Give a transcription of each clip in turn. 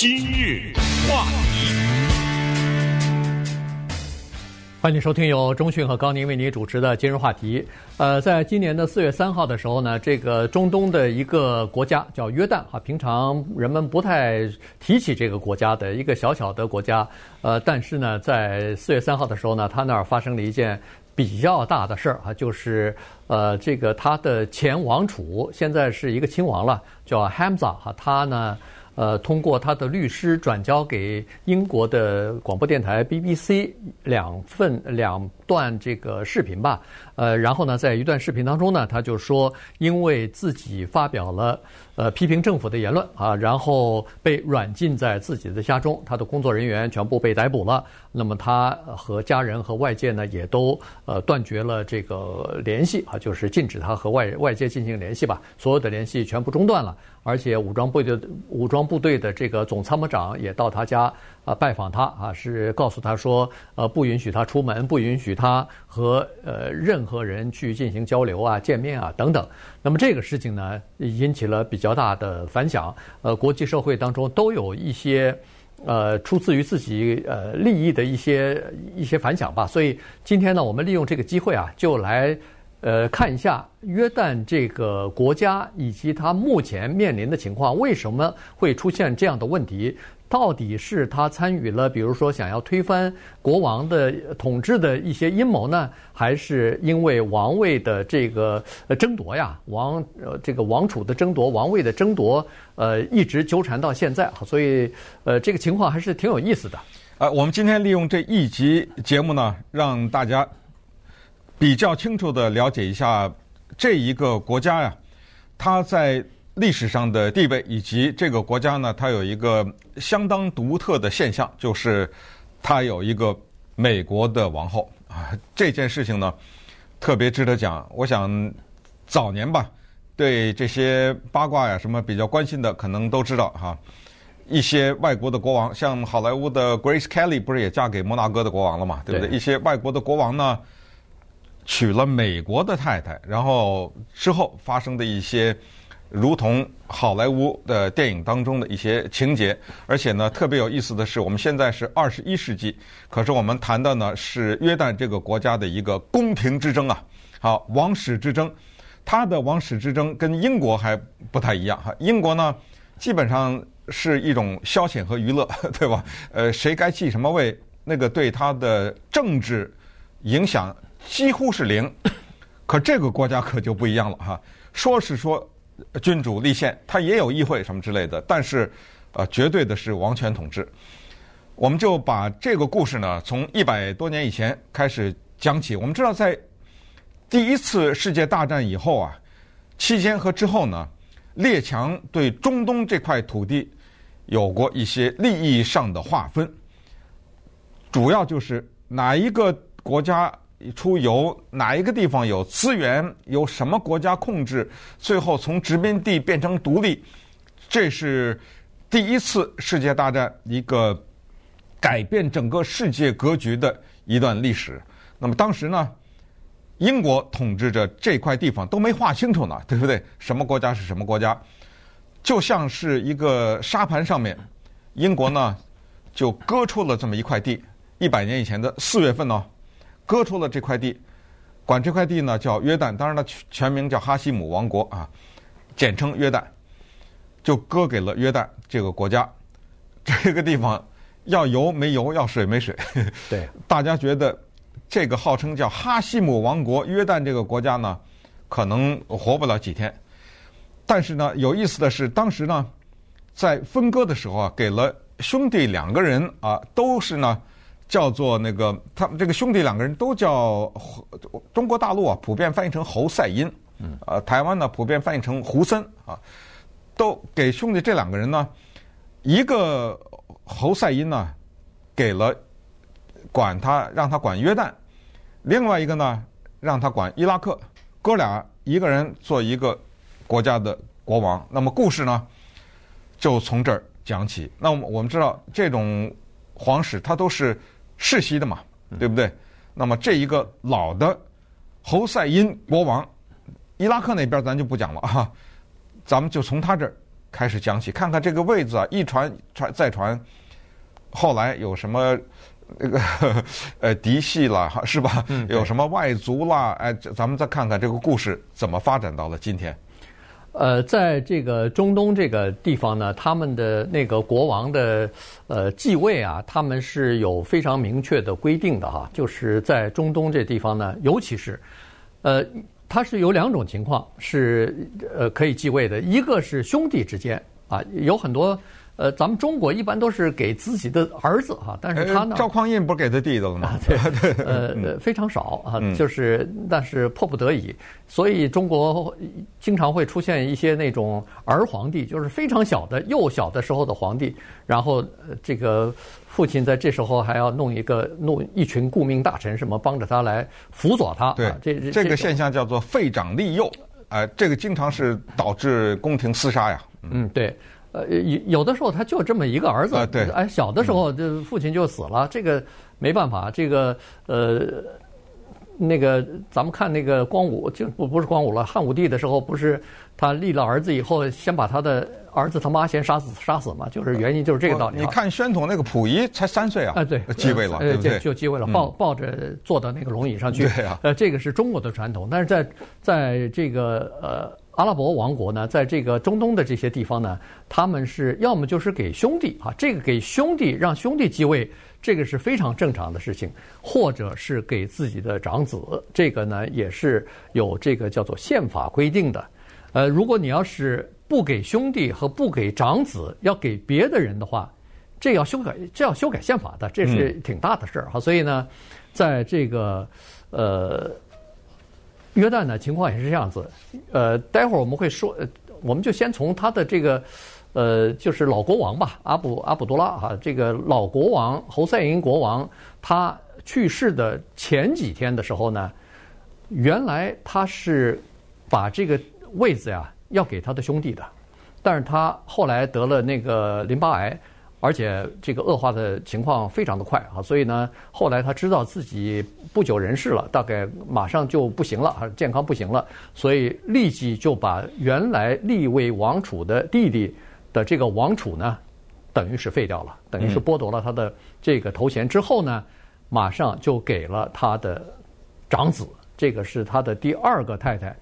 今日话题，欢迎收听由中讯和高宁为您主持的今日话题。呃，在今年的四月三号的时候呢，这个中东的一个国家叫约旦哈，平常人们不太提起这个国家的一个小小的国家。呃，但是呢，在四月三号的时候呢，他那儿发生了一件比较大的事儿啊，就是呃，这个他的前王储现在是一个亲王了，叫 Hamza 哈，他呢。呃，通过他的律师转交给英国的广播电台 BBC 两份两段这个视频吧。呃，然后呢，在一段视频当中呢，他就说，因为自己发表了呃批评政府的言论啊，然后被软禁在自己的家中，他的工作人员全部被逮捕了。那么他和家人和外界呢，也都呃断绝了这个联系啊，就是禁止他和外外界进行联系吧，所有的联系全部中断了。而且武装部队的武装部队的这个总参谋长也到他家啊拜访他啊，是告诉他说，呃，不允许他出门，不允许他和呃任何人去进行交流啊、见面啊等等。那么这个事情呢，引起了比较大的反响。呃，国际社会当中都有一些呃出自于自己呃利益的一些一些反响吧。所以今天呢，我们利用这个机会啊，就来。呃，看一下约旦这个国家以及它目前面临的情况，为什么会出现这样的问题？到底是他参与了，比如说想要推翻国王的统治的一些阴谋呢，还是因为王位的这个争夺呀，王呃这个王储的争夺，王位的争夺，呃，一直纠缠到现在？所以呃，这个情况还是挺有意思的。呃，我们今天利用这一集节目呢，让大家。比较清楚地了解一下这一个国家呀，它在历史上的地位，以及这个国家呢，它有一个相当独特的现象，就是它有一个美国的王后啊。这件事情呢，特别值得讲。我想早年吧，对这些八卦呀什么比较关心的，可能都知道哈。一些外国的国王，像好莱坞的 Grace Kelly，不是也嫁给摩纳哥的国王了嘛？对不对？对。一些外国的国王呢，娶了美国的太太，然后之后发生的一些，如同好莱坞的电影当中的一些情节，而且呢，特别有意思的是，我们现在是二十一世纪，可是我们谈的呢是约旦这个国家的一个宫廷之争啊，好，王室之争，它的王室之争跟英国还不太一样哈，英国呢基本上是一种消遣和娱乐，对吧？呃，谁该继什么位，那个对他的政治影响。几乎是零，可这个国家可就不一样了哈。说是说君主立宪，他也有议会什么之类的，但是呃，绝对的是王权统治。我们就把这个故事呢，从一百多年以前开始讲起。我们知道，在第一次世界大战以后啊，期间和之后呢，列强对中东这块土地有过一些利益上的划分，主要就是哪一个国家。出由哪一个地方有资源，由什么国家控制，最后从殖民地变成独立，这是第一次世界大战一个改变整个世界格局的一段历史。那么当时呢，英国统治着这块地方都没划清楚呢，对不对？什么国家是什么国家？就像是一个沙盘上面，英国呢就割出了这么一块地。一百年以前的四月份呢。割出了这块地，管这块地呢叫约旦，当然了，全名叫哈希姆王国啊，简称约旦，就割给了约旦这个国家。这个地方要油没油，要水没水。对，大家觉得这个号称叫哈希姆王国约旦这个国家呢，可能活不了几天。但是呢，有意思的是，当时呢，在分割的时候啊，给了兄弟两个人啊，都是呢。叫做那个，他们这个兄弟两个人都叫中国大陆啊，普遍翻译成侯赛因，嗯，呃，台湾呢普遍翻译成胡森啊，都给兄弟这两个人呢，一个侯赛因呢给了管他让他管约旦，另外一个呢让他管伊拉克，哥俩一个人做一个国家的国王。那么故事呢就从这儿讲起。那么我们知道这种皇室它都是。世袭的嘛，对不对？那么这一个老的侯赛因国王，伊拉克那边咱就不讲了啊，咱们就从他这儿开始讲起，看看这个位子啊，一传传再传，后来有什么那个呃 嫡系啦，是吧？嗯，有什么外族啦？哎，咱们再看看这个故事怎么发展到了今天。呃，在这个中东这个地方呢，他们的那个国王的呃继位啊，他们是有非常明确的规定的哈，就是在中东这地方呢，尤其是呃，它是有两种情况是呃可以继位的，一个是兄弟之间啊，有很多。呃，咱们中国一般都是给自己的儿子哈，但是他呢，赵匡胤不是给他弟弟了吗？对，呃，非常少啊，就是但是迫不得已，所以中国经常会出现一些那种儿皇帝，就是非常小的幼小的时候的皇帝，然后这个父亲在这时候还要弄一个弄一群顾命大臣什么帮着他来辅佐他。对，这这个现象叫做废长立幼，哎，这个经常是导致宫廷厮杀呀。嗯，对。呃，有有的时候他就这么一个儿子，啊、对，哎，小的时候就父亲就死了，嗯、这个没办法，这个呃，那个咱们看那个光武，就不不是光武了，汉武帝的时候不是他立了儿子以后，先把他的儿子他妈先杀死杀死嘛，就是原因就是这个道理。你看宣统那个溥仪才三岁啊，哎对，继位了，呃、对，就继位了，抱抱着坐到那个龙椅上去，对啊，呃，这个是中国的传统，但是在在这个呃。阿拉伯王国呢，在这个中东的这些地方呢，他们是要么就是给兄弟啊，这个给兄弟让兄弟继位，这个是非常正常的事情，或者是给自己的长子，这个呢也是有这个叫做宪法规定的。呃，如果你要是不给兄弟和不给长子，要给别的人的话，这要修改，这要修改宪法的，这是挺大的事儿哈。所以呢，在这个呃。约旦呢，情况也是这样子，呃，待会儿我们会说，我们就先从他的这个，呃，就是老国王吧，阿卜阿卜杜拉哈，这个老国王侯赛因国王，他去世的前几天的时候呢，原来他是把这个位子呀要给他的兄弟的，但是他后来得了那个淋巴癌。而且这个恶化的情况非常的快啊，所以呢，后来他知道自己不久人世了，大概马上就不行了，健康不行了，所以立即就把原来立为王储的弟弟的这个王储呢，等于是废掉了，等于是剥夺了他的这个头衔之后呢，马上就给了他的长子，这个是他的第二个太太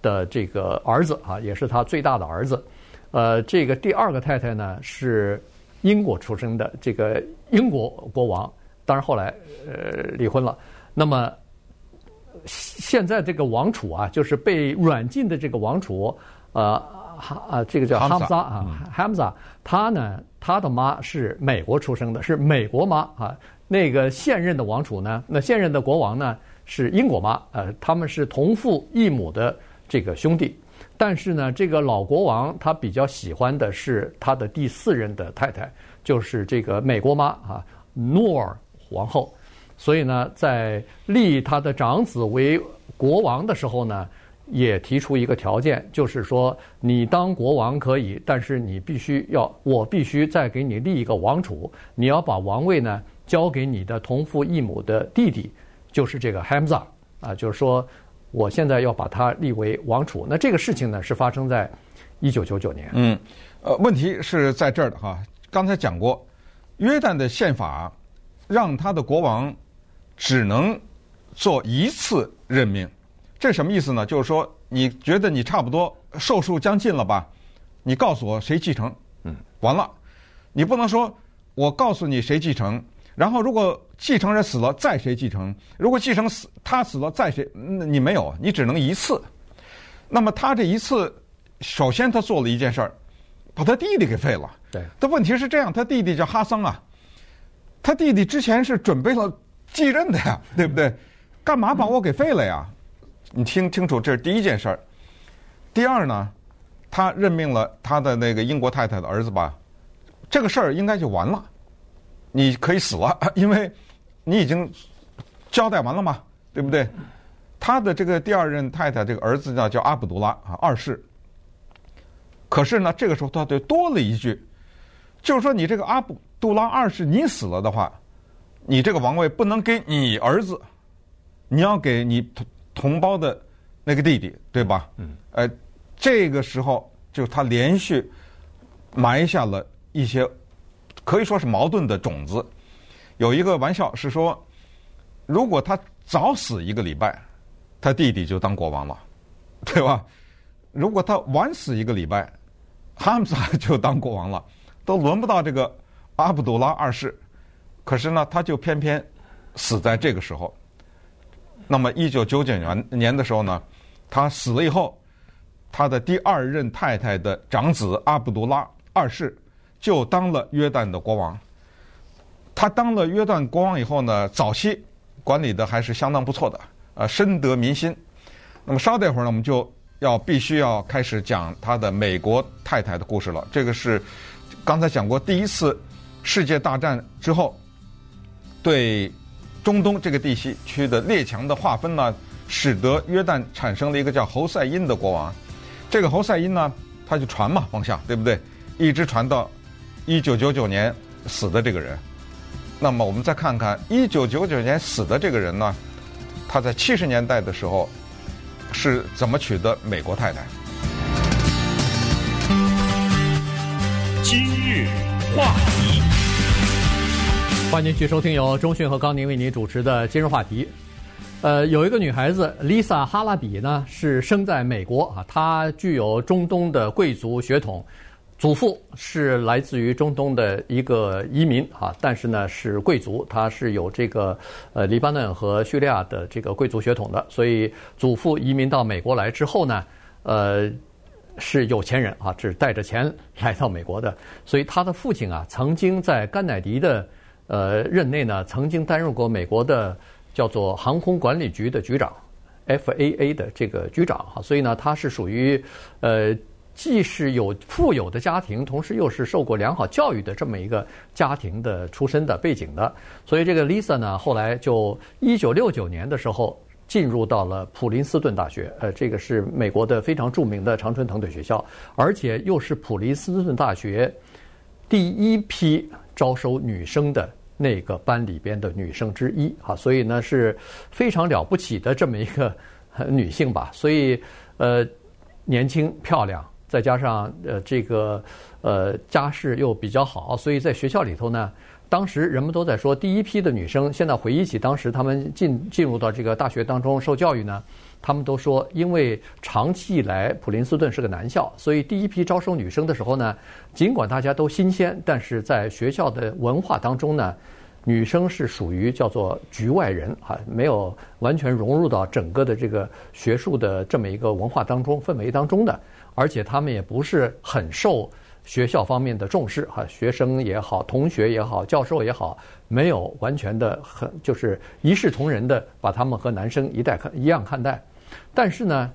的这个儿子啊，也是他最大的儿子。呃，这个第二个太太呢是。英国出生的这个英国国王，当然后来呃离婚了。那么现在这个王储啊，就是被软禁的这个王储，呃哈啊，这个叫哈姆萨啊，哈姆萨，他呢，他的妈是美国出生的，是美国妈啊。那个现任的王储呢，那现任的国王呢是英国妈，呃，他们是同父异母的这个兄弟。但是呢，这个老国王他比较喜欢的是他的第四任的太太，就是这个美国妈啊，诺尔皇后。所以呢，在立他的长子为国王的时候呢，也提出一个条件，就是说你当国王可以，但是你必须要，我必须再给你立一个王储，你要把王位呢交给你的同父异母的弟弟，就是这个 Hamza 啊，就是说。我现在要把他立为王储，那这个事情呢是发生在一九九九年。嗯，呃，问题是在这儿的哈。刚才讲过，约旦的宪法让他的国王只能做一次任命，这什么意思呢？就是说，你觉得你差不多寿数将近了吧？你告诉我谁继承？嗯，完了，你不能说我告诉你谁继承。然后，如果继承人死了，再谁继承？如果继承死，他死了，再谁？你没有，你只能一次。那么他这一次，首先他做了一件事儿，把他弟弟给废了。对。但问题是这样，他弟弟叫哈桑啊，他弟弟之前是准备了继任的呀，对不对？干嘛把我给废了呀？你听清楚，这是第一件事儿。第二呢，他任命了他的那个英国太太的儿子吧，这个事儿应该就完了。你可以死了，因为你已经交代完了嘛，对不对？他的这个第二任太太这个儿子呢叫阿卜杜拉啊二世。可是呢，这个时候他就多了一句，就是说你这个阿卜杜拉二世你死了的话，你这个王位不能给你儿子，你要给你同同胞的那个弟弟，对吧？嗯。呃，这个时候就他连续埋下了一些可以说是矛盾的种子。有一个玩笑是说，如果他早死一个礼拜，他弟弟就当国王了，对吧？如果他晚死一个礼拜，哈姆萨就当国王了，都轮不到这个阿卜杜拉二世。可是呢，他就偏偏死在这个时候。那么，一九九九年年的时候呢，他死了以后，他的第二任太太的长子阿卜杜拉二世就当了约旦的国王。他当了约旦国王以后呢，早期管理的还是相当不错的，呃，深得民心。那么稍待会儿呢，我们就要必须要开始讲他的美国太太的故事了。这个是刚才讲过，第一次世界大战之后，对中东这个地区区的列强的划分呢，使得约旦产生了一个叫侯赛因的国王。这个侯赛因呢，他就传嘛，往下，对不对？一直传到一九九九年死的这个人。那么我们再看看一九九九年死的这个人呢，他在七十年代的时候是怎么娶的美国太太？今日话题，欢迎继续收听由中讯和高宁为您主持的今日话题。呃，有一个女孩子 Lisa 哈拉比呢，是生在美国啊，她具有中东的贵族血统。祖父是来自于中东的一个移民啊，但是呢是贵族，他是有这个呃黎巴嫩和叙利亚的这个贵族血统的，所以祖父移民到美国来之后呢，呃是有钱人啊，是带着钱 来到美国的，所以他的父亲啊曾经在甘乃迪的呃任内呢，曾经担任过美国的叫做航空管理局的局长，FAA 的这个局长哈，所以呢他是属于呃。既是有富有的家庭，同时又是受过良好教育的这么一个家庭的出身的背景的，所以这个 Lisa 呢，后来就一九六九年的时候进入到了普林斯顿大学，呃，这个是美国的非常著名的常春藤的学校，而且又是普林斯顿大学第一批招收女生的那个班里边的女生之一啊，所以呢是非常了不起的这么一个女性吧，所以呃年轻漂亮。再加上呃这个呃家世又比较好，所以在学校里头呢，当时人们都在说，第一批的女生，现在回忆起当时她们进进入到这个大学当中受教育呢，他们都说，因为长期以来普林斯顿是个男校，所以第一批招收女生的时候呢，尽管大家都新鲜，但是在学校的文化当中呢，女生是属于叫做局外人啊，没有完全融入到整个的这个学术的这么一个文化当中氛围当中的。而且他们也不是很受学校方面的重视哈，学生也好，同学也好，教授也好，没有完全的很就是一视同仁的把他们和男生一代看一样看待。但是呢，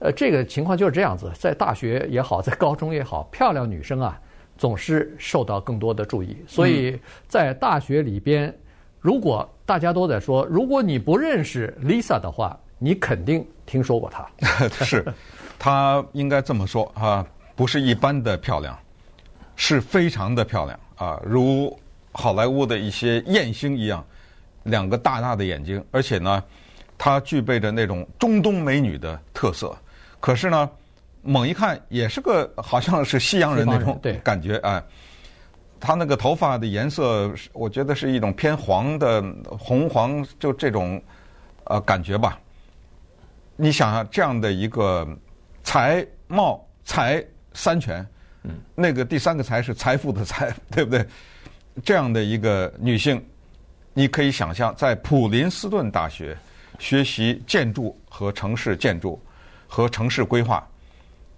呃，这个情况就是这样子，在大学也好，在高中也好，漂亮女生啊总是受到更多的注意。所以在大学里边，如果大家都在说，如果你不认识 Lisa 的话，你肯定听说过她。是。她应该这么说啊，不是一般的漂亮，是非常的漂亮啊，如好莱坞的一些艳星一样，两个大大的眼睛，而且呢，她具备着那种中东美女的特色。可是呢，猛一看也是个好像是西洋人那种感觉啊。她那个头发的颜色，我觉得是一种偏黄的红黄，就这种呃感觉吧。你想想这样的一个。财贸财三全，嗯，那个第三个财是财富的财，对不对？这样的一个女性，你可以想象，在普林斯顿大学学习建筑和城市建筑和城市规划，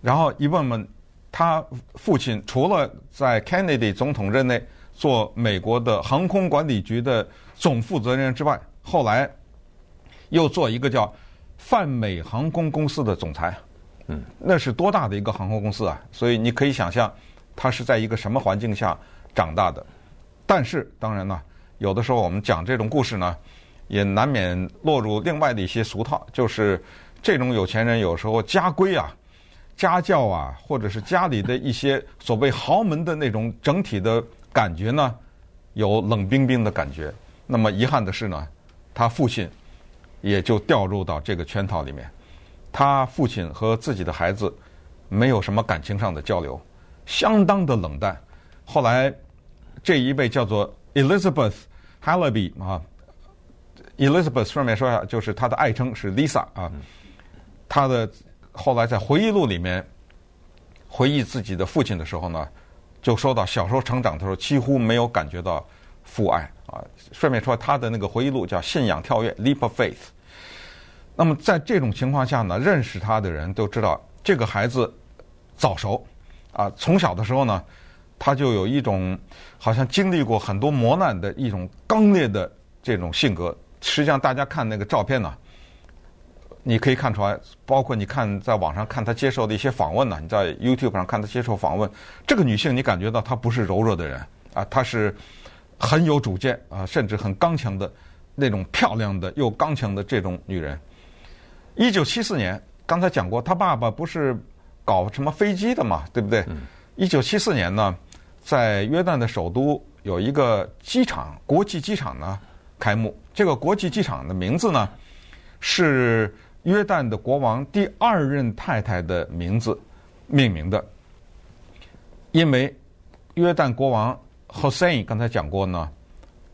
然后一问问她父亲，除了在 Kennedy 总统任内做美国的航空管理局的总负责人之外，后来又做一个叫泛美航空公司的总裁。嗯，那是多大的一个航空公司啊！所以你可以想象，他是在一个什么环境下长大的。但是当然呢，有的时候我们讲这种故事呢，也难免落入另外的一些俗套，就是这种有钱人有时候家规啊、家教啊，或者是家里的一些所谓豪门的那种整体的感觉呢，有冷冰冰的感觉。那么遗憾的是呢，他父亲也就掉入到这个圈套里面。他父亲和自己的孩子没有什么感情上的交流，相当的冷淡。后来这一位叫做 Elizabeth Hallaby 啊，Elizabeth 顺便说一下，就是她的爱称是 Lisa 啊。她的后来在回忆录里面回忆自己的父亲的时候呢，就说到小时候成长的时候几乎没有感觉到父爱啊。顺便说，他的那个回忆录叫《信仰跳跃》（Leap of Faith）。那么在这种情况下呢，认识他的人都知道这个孩子早熟啊，从小的时候呢，他就有一种好像经历过很多磨难的一种刚烈的这种性格。实际上，大家看那个照片呢，你可以看出来，包括你看在网上看他接受的一些访问呢，你在 YouTube 上看他接受访问，这个女性你感觉到她不是柔弱的人啊，她是很有主见啊，甚至很刚强的那种漂亮的又刚强的这种女人。一九七四年，刚才讲过，他爸爸不是搞什么飞机的嘛，对不对？一九七四年呢，在约旦的首都有一个机场，国际机场呢开幕。这个国际机场的名字呢，是约旦的国王第二任太太的名字命名的。因为约旦国王 Hossein 刚才讲过呢，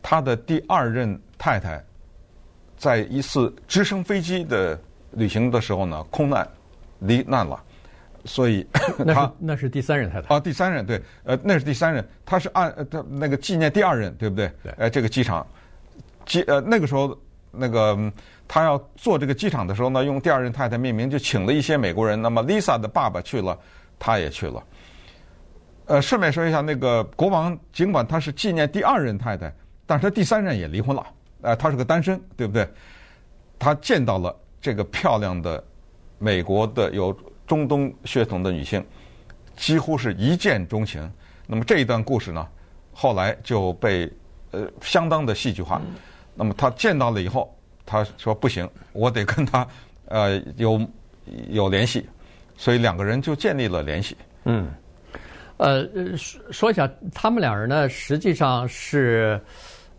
他的第二任太太在一次直升飞机的旅行的时候呢，空难罹难了，所以他 那是第三任太太啊，第三任对，呃，那是第三任，他是按他那个纪念第二任，对不对？对。呃，这个机场，机呃那个时候那个他要做这个机场的时候呢，用第二任太太命名，就请了一些美国人。那么 Lisa 的爸爸去了，他也去了。呃，顺便说一下，那个国王尽管他是纪念第二任太太，但是他第三任也离婚了，呃，他是个单身，对不对？他见到了。这个漂亮的美国的有中东血统的女性，几乎是一见钟情。那么这一段故事呢，后来就被呃相当的戏剧化。那么他见到了以后，他说不行，我得跟他呃有有联系，所以两个人就建立了联系。嗯，呃，说说一下，他们两人呢，实际上是。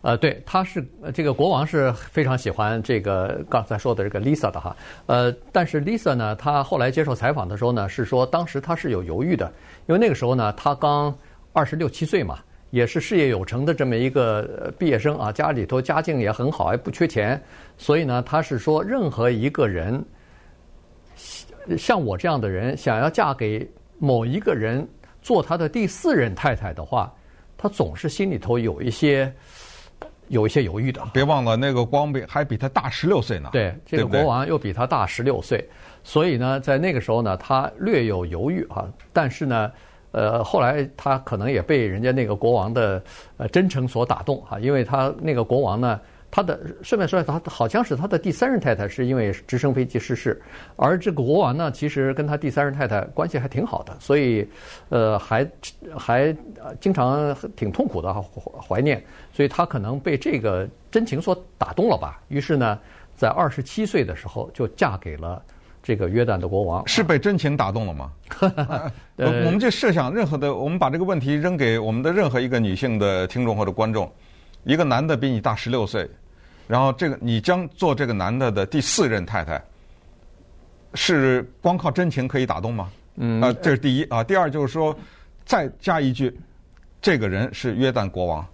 呃，对，他是这个国王是非常喜欢这个刚才说的这个 Lisa 的哈，呃，但是 Lisa 呢，他后来接受采访的时候呢，是说当时他是有犹豫的，因为那个时候呢，他刚二十六七岁嘛，也是事业有成的这么一个毕业生啊，家里头家境也很好，也不缺钱，所以呢，他是说任何一个人像我这样的人想要嫁给某一个人做他的第四任太太的话，他总是心里头有一些。有一些犹豫的，别忘了那个光比还比他大十六岁呢。对，这个国王又比他大十六岁，所以呢，在那个时候呢，他略有犹豫啊。但是呢，呃，后来他可能也被人家那个国王的呃真诚所打动啊，因为他那个国王呢。他的顺便说一下，他好像是他的第三任太太是因为直升飞机失事，而这个国王呢，其实跟他第三任太太关系还挺好的，所以，呃，还还经常挺痛苦的怀念，所以他可能被这个真情所打动了吧。于是呢，在二十七岁的时候就嫁给了这个约旦的国王。是被真情打动了吗？我们就设想任何的，我们把这个问题扔给我们的任何一个女性的听众或者观众，一个男的比你大十六岁。然后这个你将做这个男的的第四任太太，是光靠真情可以打动吗？嗯，啊，这是第一啊。第二就是说，再加一句，这个人是约旦国王，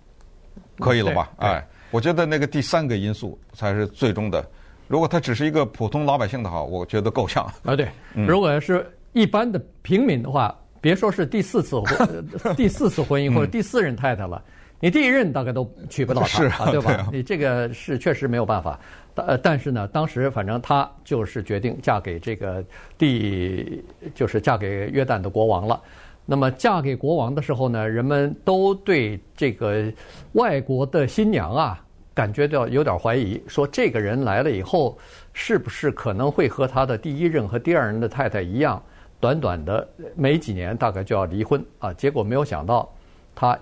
可以了吧？哎，我觉得那个第三个因素才是最终的。如果他只是一个普通老百姓的话，我觉得够呛。啊，对，如果是一般的平民的话，别说是第四次婚，第四次婚姻或者第四任太太了。你第一任大概都娶不到她，啊，对吧？对啊，你这个是确实没有办法。呃，但是呢，当时反正她就是决定嫁给这个第，就是嫁给约旦的国王了。那么嫁给国王的时候呢，人们都对这个外国的新娘啊，感觉到有点怀疑，说这个人来了以后，是不是可能会和他的第一任和第二任的太太一样，短短的没几年，大概就要离婚啊？结果没有想到，他。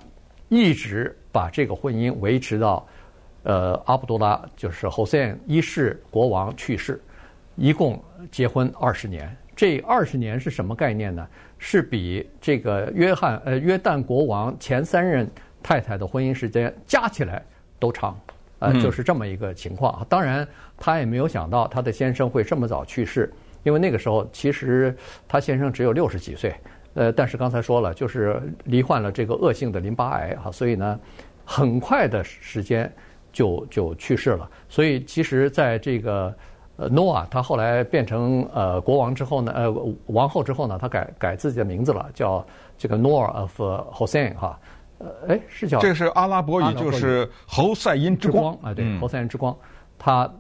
一直把这个婚姻维持到，呃，阿卜杜拉就是侯赛因一世国王去世，一共结婚二十年。这二十年是什么概念呢？是比这个约翰呃约旦国王前三任太太的婚姻时间加起来都长，呃，就是这么一个情况。当然，他也没有想到他的先生会这么早去世，因为那个时候其实他先生只有六十几岁。呃，但是刚才说了，就是罹患了这个恶性的淋巴癌哈，所以呢，很快的时间就就去世了。所以其实在这个呃诺瓦他后来变成呃国王之后呢，呃王后之后呢，他改改自己的名字了，叫这个 Noor of Hossein 哈，呃，哎是叫这个是阿拉伯语，就是侯赛因之光啊，对，侯赛因之光，他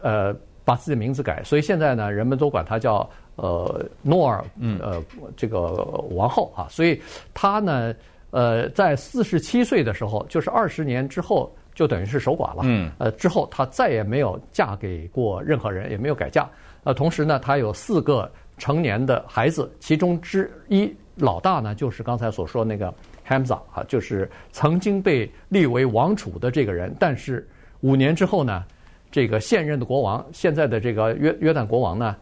呃把自己的名字改，所以现在呢，人们都管他叫。呃，诺尔，呃，这个王后啊，所以她呢，呃，在四十七岁的时候，就是二十年之后，就等于是守寡了。嗯。呃，之后她再也没有嫁给过任何人，也没有改嫁。呃，同时呢，她有四个成年的孩子，其中之一老大呢，就是刚才所说那个 Hamza 啊，就是曾经被立为王储的这个人。但是五年之后呢，这个现任的国王，现在的这个约约旦国王呢。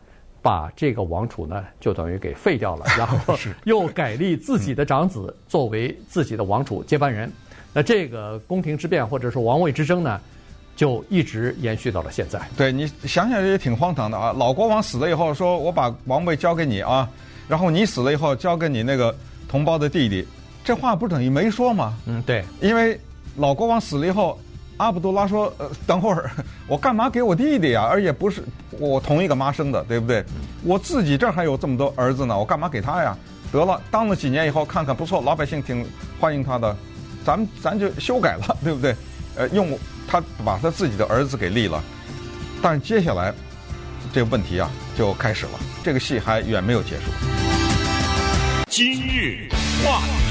把这个王储呢，就等于给废掉了，然后 又改立自己的长子作为自己的王储接班人。那这个宫廷之变或者说王位之争呢，就一直延续到了现在。对，你想想也挺荒唐的啊！老国王死了以后，说我把王位交给你啊，然后你死了以后交给你那个同胞的弟弟，这话不等于没说吗？嗯，对，因为老国王死了以后。阿卜杜拉说：“呃，等会儿，我干嘛给我弟弟啊？而且不是我同一个妈生的，对不对？我自己这儿还有这么多儿子呢，我干嘛给他呀？得了，当了几年以后，看看不错，老百姓挺欢迎他的，咱们咱就修改了，对不对？呃，用他把他自己的儿子给立了，但是接下来这个问题啊就开始了，这个戏还远没有结束。今日话题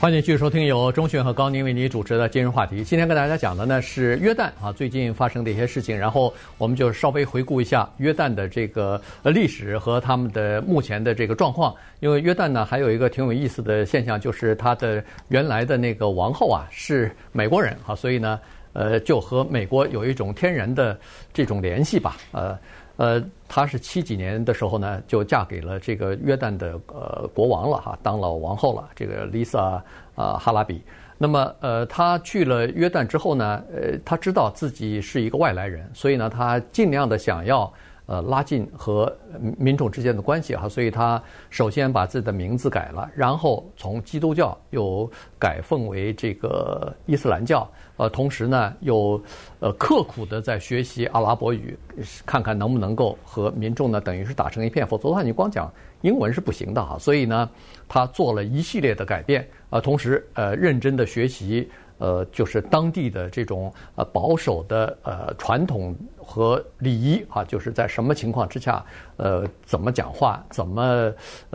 欢迎继续收听由中讯和高宁为你主持的今日话题。今天跟大家讲的呢是约旦啊最近发生的一些事情，然后我们就稍微回顾一下约旦的这个呃历史和他们的目前的这个状况。因为约旦呢还有一个挺有意思的现象，就是他的原来的那个王后啊是美国人啊，所以呢呃就和美国有一种天然的这种联系吧，呃。呃，她是七几年的时候呢，就嫁给了这个约旦的呃国王了哈，当了王后了。这个丽莎啊哈拉比。那么呃，她去了约旦之后呢，呃，她知道自己是一个外来人，所以呢，她尽量的想要呃拉近和民众之间的关系哈，所以她首先把自己的名字改了，然后从基督教又改奉为这个伊斯兰教。呃，同时呢，又呃刻苦的在学习阿拉伯语，看看能不能够和民众呢，等于是打成一片。否则的话，你光讲英文是不行的哈。所以呢，他做了一系列的改变啊，同时呃认真的学习。呃，就是当地的这种呃保守的呃传统和礼仪啊，就是在什么情况之下，呃，怎么讲话，怎么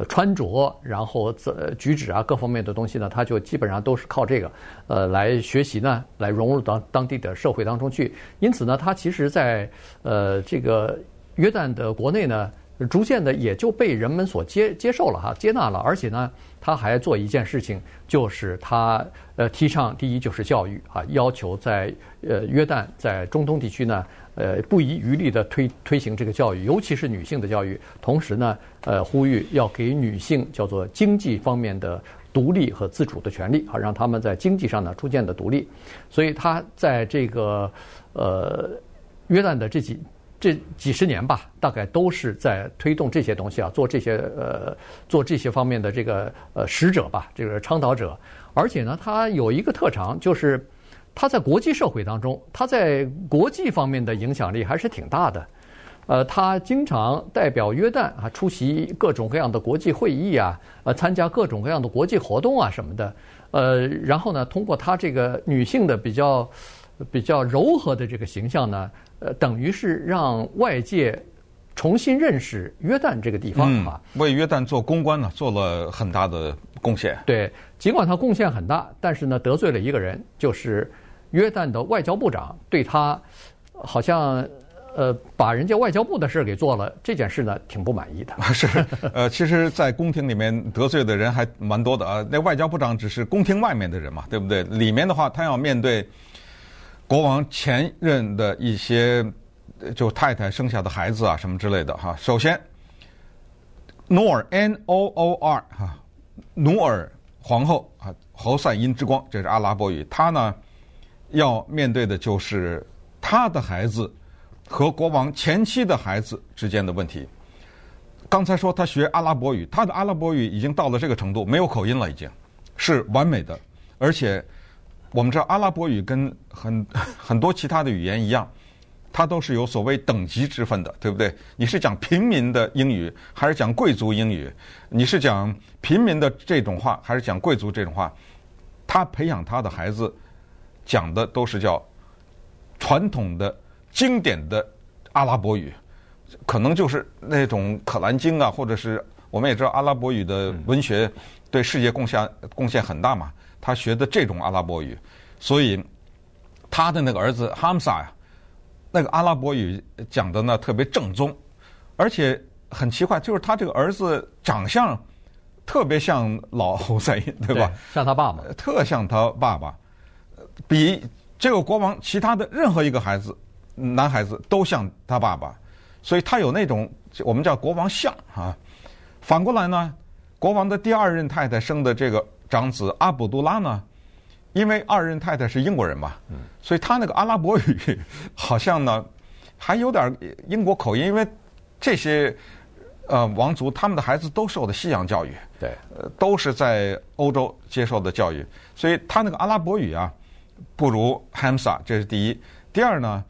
穿着，然后怎举止啊，各方面的东西呢，他就基本上都是靠这个呃来学习呢，来融入到当地的社会当中去。因此呢，他其实在呃这个约旦的国内呢，逐渐的也就被人们所接接受了哈，接纳了，而且呢。他还做一件事情，就是他呃提倡第一就是教育啊，要求在呃约旦在中东地区呢，呃不遗余力地推推行这个教育，尤其是女性的教育。同时呢，呃呼吁要给女性叫做经济方面的独立和自主的权利啊，让他们在经济上呢逐渐的独立。所以他在这个呃约旦的这几。这几十年吧，大概都是在推动这些东西啊，做这些呃，做这些方面的这个呃使者吧，这个倡导者。而且呢，他有一个特长，就是他在国际社会当中，他在国际方面的影响力还是挺大的。呃，他经常代表约旦啊，出席各种各样的国际会议啊，呃，参加各种各样的国际活动啊什么的。呃，然后呢，通过他这个女性的比较比较柔和的这个形象呢。呃，等于是让外界重新认识约旦这个地方啊，嗯，为约旦做公关呢，做了很大的贡献。对，尽管他贡献很大，但是呢，得罪了一个人，就是约旦的外交部长，对他好像呃，把人家外交部的事给做了，这件事呢，挺不满意的。是，呃，其实，在宫廷里面得罪的人还蛮多的啊。那外交部长只是宫廷外面的人嘛，对不对？里面的话，他要面对。国王前任的一些就太太生下的孩子啊，什么之类的哈。首先，Noor N O O R 哈，努尔皇后啊，侯赛因之光，这是阿拉伯语。他呢要面对的就是他的孩子和国王前妻的孩子之间的问题。刚才说他学阿拉伯语，他的阿拉伯语已经到了这个程度，没有口音了，已经是完美的。而且我们知道阿拉伯语跟很 很多其他的语言一样，它都是有所谓等级之分的，对不对？你是讲平民的英语，还是讲贵族英语？你是讲平民的这种话，还是讲贵族这种话？他培养他的孩子讲的都是叫传统的经典的阿拉伯语。可能就是那种《可兰经》啊，或者是我们也知道阿拉伯语的文学对世界贡献贡献很大嘛。他学的这种阿拉伯语，所以他的那个儿子哈姆萨呀，那个阿拉伯语讲的呢特别正宗，而且很奇怪，就是他这个儿子长相特别像老侯赛因，对吧？对，像他爸爸，特像他爸爸，比这个国王其他的任何一个孩子，男孩子都像他爸爸。所以他有那种我们叫国王像啊，反过来呢，国王的第二任太太生的这个长子阿卜杜拉呢，因为二任太太是英国人嘛，所以他那个阿拉伯语好像呢还有点英国口音，因为这些呃王族他们的孩子都受的西洋教育，对，都是在欧洲接受的教育，所以他那个阿拉伯语啊不如哈姆萨，这是第一。第二呢，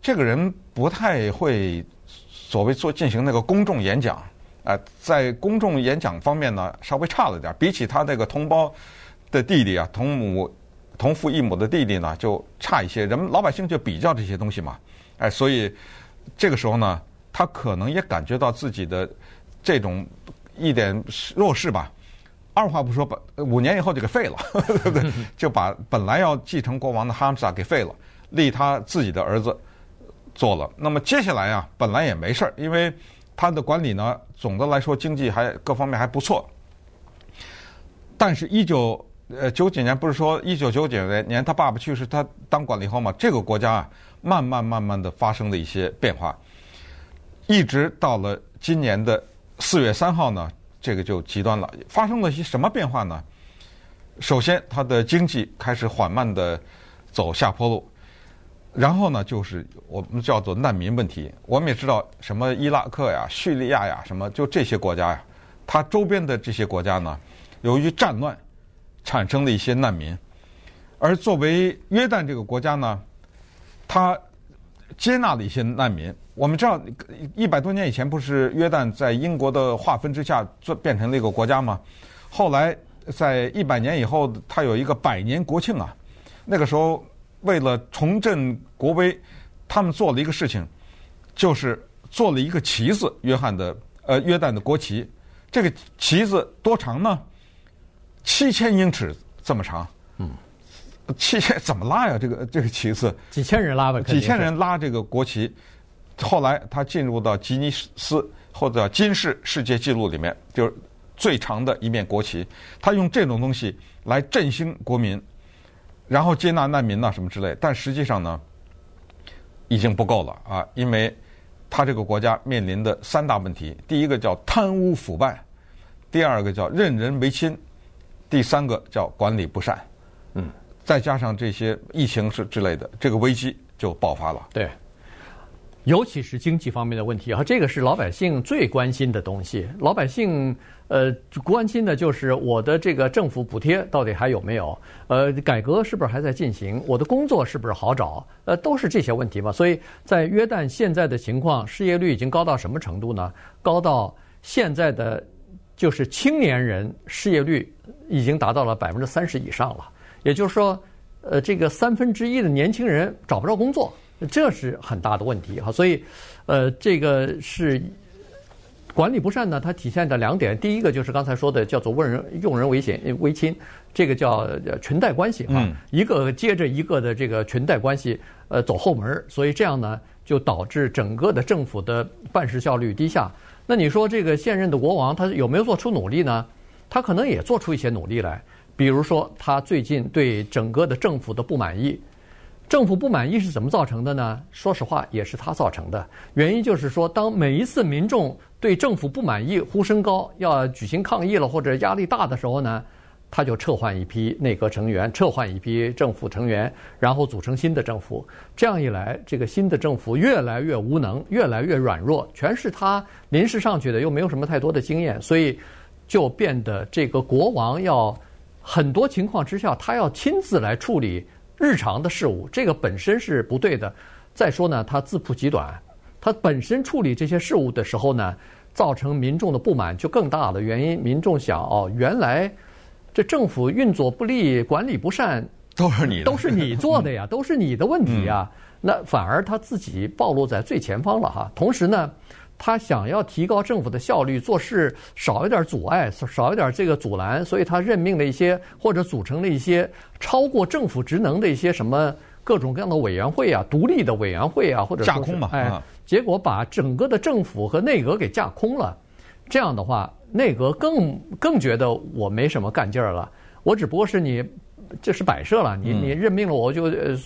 这个人不太会。所谓做进行那个公众演讲，啊，在公众演讲方面呢，稍微差了点，比起他那个同胞的弟弟啊，同母同父异母的弟弟呢，就差一些。人们老百姓就比较这些东西嘛，哎，所以这个时候呢，他可能也感觉到自己的这种一点弱势吧。二话不说，把五年以后就给废了，对不对？就把本来要继承国王的哈姆萨给废了，立他自己的儿子。做了，那么接下来啊，本来也没事儿，因为他的管理呢，总的来说经济还各方面还不错。但是，一九呃九几年不是说一九九九年他爸爸去世，他当管理后嘛，这个国家啊，慢慢慢慢的发生了一些变化，一直到了今年的四月三号呢，这个就极端了，发生了些什么变化呢？首先，它的经济开始缓慢的走下坡路。然后呢，就是我们叫做难民问题。我们也知道，什么伊拉克呀、叙利亚呀，什么就这些国家呀，它周边的这些国家呢，由于战乱产生了一些难民。而作为约旦这个国家呢，它接纳了一些难民。我们知道，一百多年以前不是约旦在英国的划分之下做变成了一个国家吗？后来在一百年以后，它有一个百年国庆啊，那个时候。为了重振国威，他们做了一个事情，就是做了一个旗子，约翰的呃约旦的国旗。这个旗子多长呢？七千英尺这么长。嗯，七千怎么拉呀？这个这个旗子？几千人拉吧？几千人拉这个国旗。后来他进入到吉尼斯或者金氏世界纪录里面，就是最长的一面国旗。他用这种东西来振兴国民。然后接纳难民呐、啊、什么之类，但实际上呢，已经不够了啊！因为他这个国家面临的三大问题：第一个叫贪污腐败，第二个叫任人唯亲，第三个叫管理不善。嗯，再加上这些疫情是之类的，这个危机就爆发了。对，尤其是经济方面的问题啊，这个是老百姓最关心的东西。老百姓。呃，关心的就是我的这个政府补贴到底还有没有？呃，改革是不是还在进行？我的工作是不是好找？呃，都是这些问题嘛。所以在约旦现在的情况，失业率已经高到什么程度呢？高到现在的就是青年人失业率已经达到了百分之三十以上了。也就是说，呃，这个三分之一的年轻人找不着工作，这是很大的问题哈。所以，呃，这个是。管理不善呢，它体现的两点，第一个就是刚才说的叫做“问人用人唯贤唯亲”，这个叫裙带关系哈，一个接着一个的这个裙带关系，呃，走后门，所以这样呢，就导致整个的政府的办事效率低下。那你说这个现任的国王他有没有做出努力呢？他可能也做出一些努力来，比如说他最近对整个的政府的不满意。政府不满意是怎么造成的呢？说实话，也是他造成的。原因就是说，当每一次民众对政府不满意、呼声高，要举行抗议了或者压力大的时候呢，他就撤换一批内阁成员，撤换一批政府成员，然后组成新的政府。这样一来，这个新的政府越来越无能，越来越软弱，全是他临时上去的，又没有什么太多的经验，所以就变得这个国王要很多情况之下，他要亲自来处理日常的事务，这个本身是不对的。再说呢，他自曝极短，他本身处理这些事务的时候呢。造成民众的不满就更大了原因，民众想哦，原来这政府运作不力、管理不善，都是你的，都是你做的呀，都是你的问题呀。那反而他自己暴露在最前方了哈。同时呢，他想要提高政府的效率，做事少一点阻碍，少一点这个阻拦，所以他任命了一些或者组成了一些超过政府职能的一些什么各种各样的委员会啊，独立的委员会啊，或者架空嘛，哎。结果把整个的政府和内阁给架空了，这样的话，内阁更更觉得我没什么干劲儿了，我只不过是你，这是摆设了，你你任命了我就呃，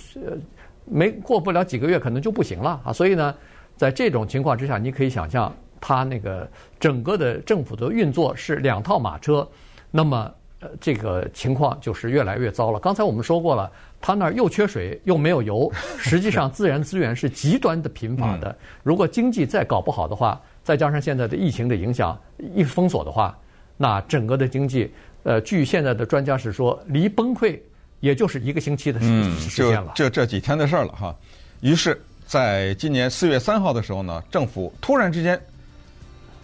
没过不了几个月可能就不行了啊，所以呢，在这种情况之下，你可以想象他那个整个的政府的运作是两套马车，那么。呃，这个情况就是越来越糟了。刚才我们说过了，他那儿又缺水又没有油，实际上自然资源是极端的贫乏的。如果经济再搞不好的话，再加上现在的疫情的影响，一封锁的话，那整个的经济，呃，据现在的专家是说，离崩溃也就是一个星期的时时间了。就这这几天的事儿了哈。于是，在今年四月三号的时候呢，政府突然之间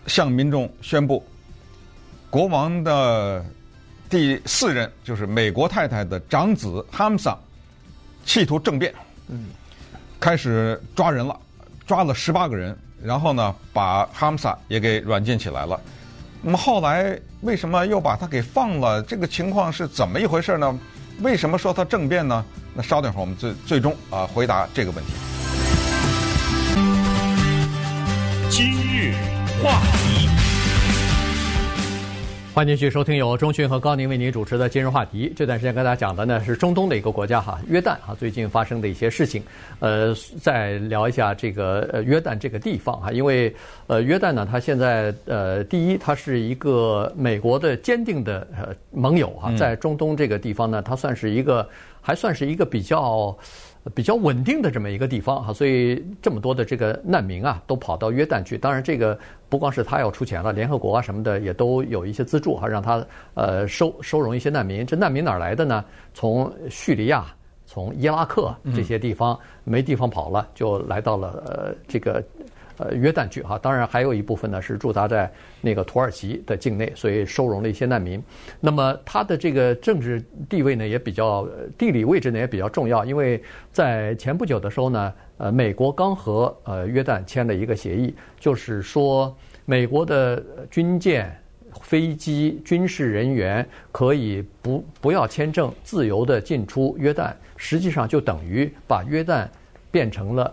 向民众宣布，国王的。第四任就是美国太太的长子哈姆萨，企图政变，嗯，开始抓人了，抓了十八个人，然后呢，把哈姆萨也给软禁起来了。那么后来为什么又把他给放了？这个情况是怎么一回事呢？为什么说他政变呢？那稍等会儿，我们最最终啊回答这个问题。今日话题。欢迎继续收听由钟讯和高宁为您主持的今日话题。这段时间跟大家讲的呢是中东的一个国家哈，约旦哈，最近发生的一些事情。呃，再聊一下这个呃约旦这个地方哈，因为呃约旦呢，它现在呃第一，它是一个美国的坚定的呃盟友哈，在中东这个地方呢，它算是一个还算是一个比较。比较稳定的这么一个地方哈，所以这么多的这个难民啊，都跑到约旦去。当然，这个不光是他要出钱了，联合国啊什么的也都有一些资助哈，让他呃收收容一些难民。这难民哪来的呢？从叙利亚、从伊拉克这些地方没地方跑了，就来到了呃这个。呃，约旦去哈，当然还有一部分呢是驻扎在那个土耳其的境内，所以收容了一些难民。那么它的这个政治地位呢也比较，地理位置呢也比较重要，因为在前不久的时候呢，呃，美国刚和呃约旦签了一个协议，就是说美国的军舰、飞机、军事人员可以不不要签证，自由的进出约旦，实际上就等于把约旦变成了。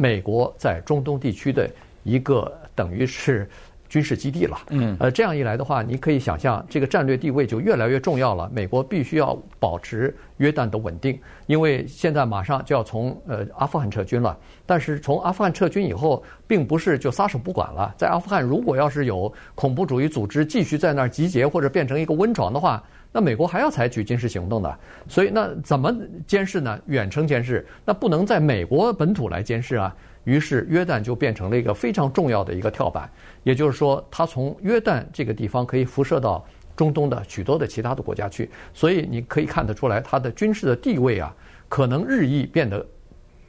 美国在中东地区的一个等于是军事基地了，嗯，呃，这样一来的话，你可以想象这个战略地位就越来越重要了。美国必须要保持约旦的稳定，因为现在马上就要从呃阿富汗撤军了。但是从阿富汗撤军以后，并不是就撒手不管了。在阿富汗，如果要是有恐怖主义组织继续在那儿集结或者变成一个温床的话，那美国还要采取军事行动的，所以那怎么监视呢？远程监视，那不能在美国本土来监视啊。于是约旦就变成了一个非常重要的一个跳板，也就是说，它从约旦这个地方可以辐射到中东的许多的其他的国家去。所以你可以看得出来，它的军事的地位啊，可能日益变得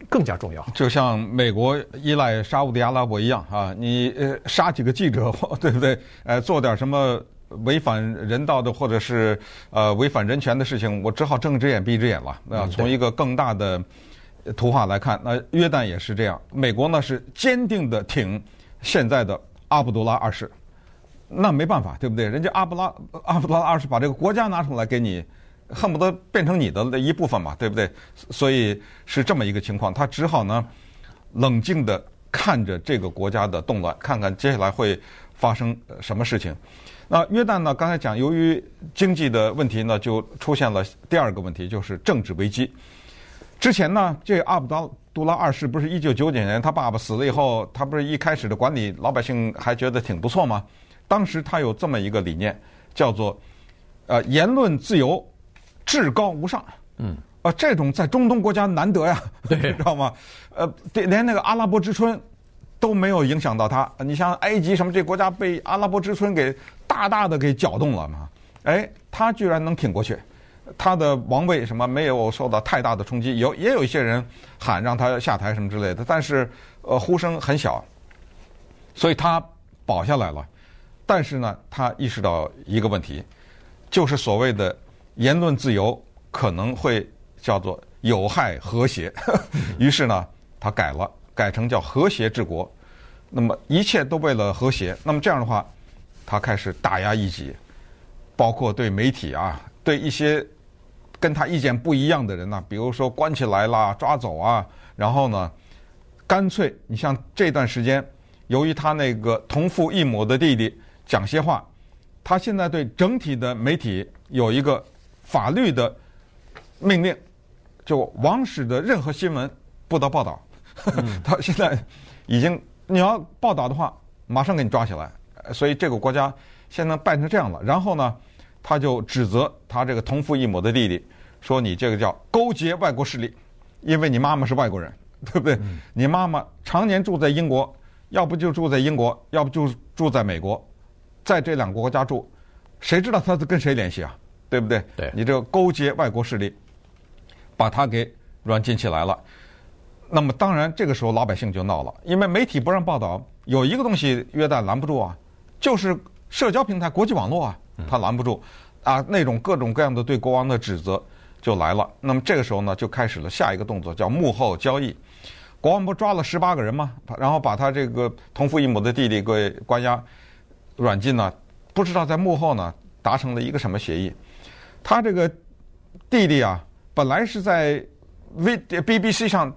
更加重要。就像美国依赖沙乌地阿拉伯一样啊，你呃杀几个记者，对不对？呃，做点什么？违反人道的或者是呃违反人权的事情，我只好睁只眼闭只眼了。那从一个更大的图画来看，那约旦也是这样。美国呢是坚定的挺现在的阿卜杜拉二世，那没办法，对不对？人家阿布拉阿卜杜拉二世把这个国家拿出来给你，恨不得变成你的的一部分嘛，对不对？所以是这么一个情况，他只好呢冷静的看着这个国家的动乱，看看接下来会发生什么事情。那约旦呢？刚才讲，由于经济的问题呢，就出现了第二个问题，就是政治危机。之前呢，这个阿卜杜拉二世不是一九九九年他爸爸死了以后，他不是一开始的管理老百姓还觉得挺不错吗？当时他有这么一个理念，叫做呃，言论自由至高无上。嗯。啊，这种在中东国家难得呀，对，知道吗？呃，连那个阿拉伯之春都没有影响到他。你像埃及什么这国家被阿拉伯之春给大大的给搅动了嘛？哎，他居然能挺过去，他的王位什么没有受到太大的冲击。有也有一些人喊让他下台什么之类的，但是呃呼声很小，所以他保下来了。但是呢，他意识到一个问题，就是所谓的言论自由可能会。叫做有害和谐，于是呢，他改了，改成叫和谐治国。那么一切都为了和谐。那么这样的话，他开始打压异己，包括对媒体啊，对一些跟他意见不一样的人呢，比如说关起来啦、抓走啊。然后呢，干脆你像这段时间，由于他那个同父异母的弟弟讲些话，他现在对整体的媒体有一个法律的命令。就王室的任何新闻不得报道，嗯、他现在已经你要报道的话，马上给你抓起来。所以这个国家现在办成这样了。然后呢，他就指责他这个同父异母的弟弟，说你这个叫勾结外国势力，因为你妈妈是外国人，对不对？嗯、你妈妈常年住在英国，要不就住在英国，要不就住在美国，在这两个国家住，谁知道他是跟谁联系啊？对不对？对，你这个勾结外国势力。把他给软禁起来了，那么当然这个时候老百姓就闹了，因为媒体不让报道，有一个东西约旦拦不住啊，就是社交平台、国际网络啊，他拦不住，啊，那种各种各样的对国王的指责就来了。那么这个时候呢，就开始了下一个动作，叫幕后交易。国王不抓了十八个人吗？然后把他这个同父异母的弟弟给关押、软禁呢？不知道在幕后呢达成了一个什么协议？他这个弟弟啊。本来是在 V BBC 上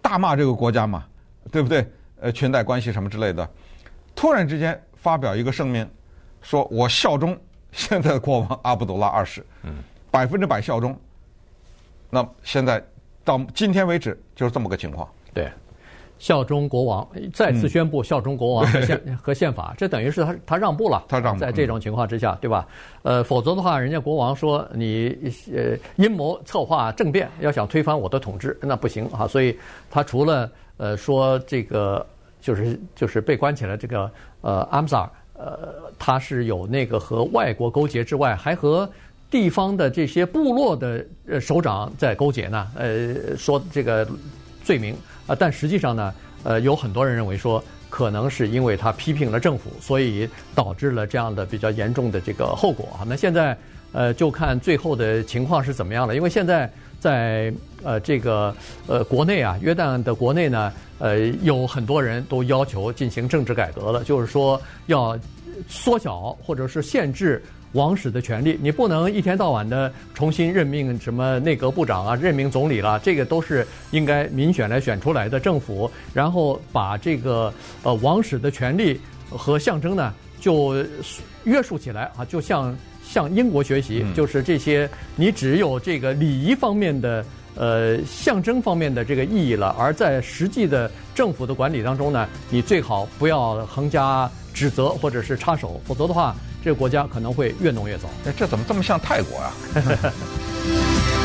大骂这个国家嘛，对不对？呃，裙带关系什么之类的，突然之间发表一个声明，说我效忠现在的国王阿卜杜拉二世，嗯，百分之百效忠。那现在到今天为止就是这么个情况，对。效忠国王，再次宣布效忠国王和 宪、嗯、和宪法，这等于是他他让步了。他让步，在这种情况之下，对吧？呃，否则的话，人家国王说你呃阴谋策划政变，要想推翻我的统治，那不行啊。所以他除了呃说这个就是就是被关起来这个呃阿姆萨尔，呃他是有那个和外国勾结之外，还和地方的这些部落的呃首长在勾结呢。呃，说这个罪名。啊，但实际上呢，呃，有很多人认为说，可能是因为他批评了政府，所以导致了这样的比较严重的这个后果啊。那现在，呃，就看最后的情况是怎么样了。因为现在在呃这个呃国内啊，约旦的国内呢，呃，有很多人都要求进行政治改革了，就是说要缩小或者是限制。王室的权力，你不能一天到晚的重新任命什么内阁部长啊，任命总理了，这个都是应该民选来选出来的政府，然后把这个呃王室的权力和象征呢就约束起来啊，就像向英国学习，就是这些你只有这个礼仪方面的呃象征方面的这个意义了，而在实际的政府的管理当中呢，你最好不要横加指责或者是插手，否则的话。这个国家可能会越弄越糟。哎，这怎么这么像泰国啊？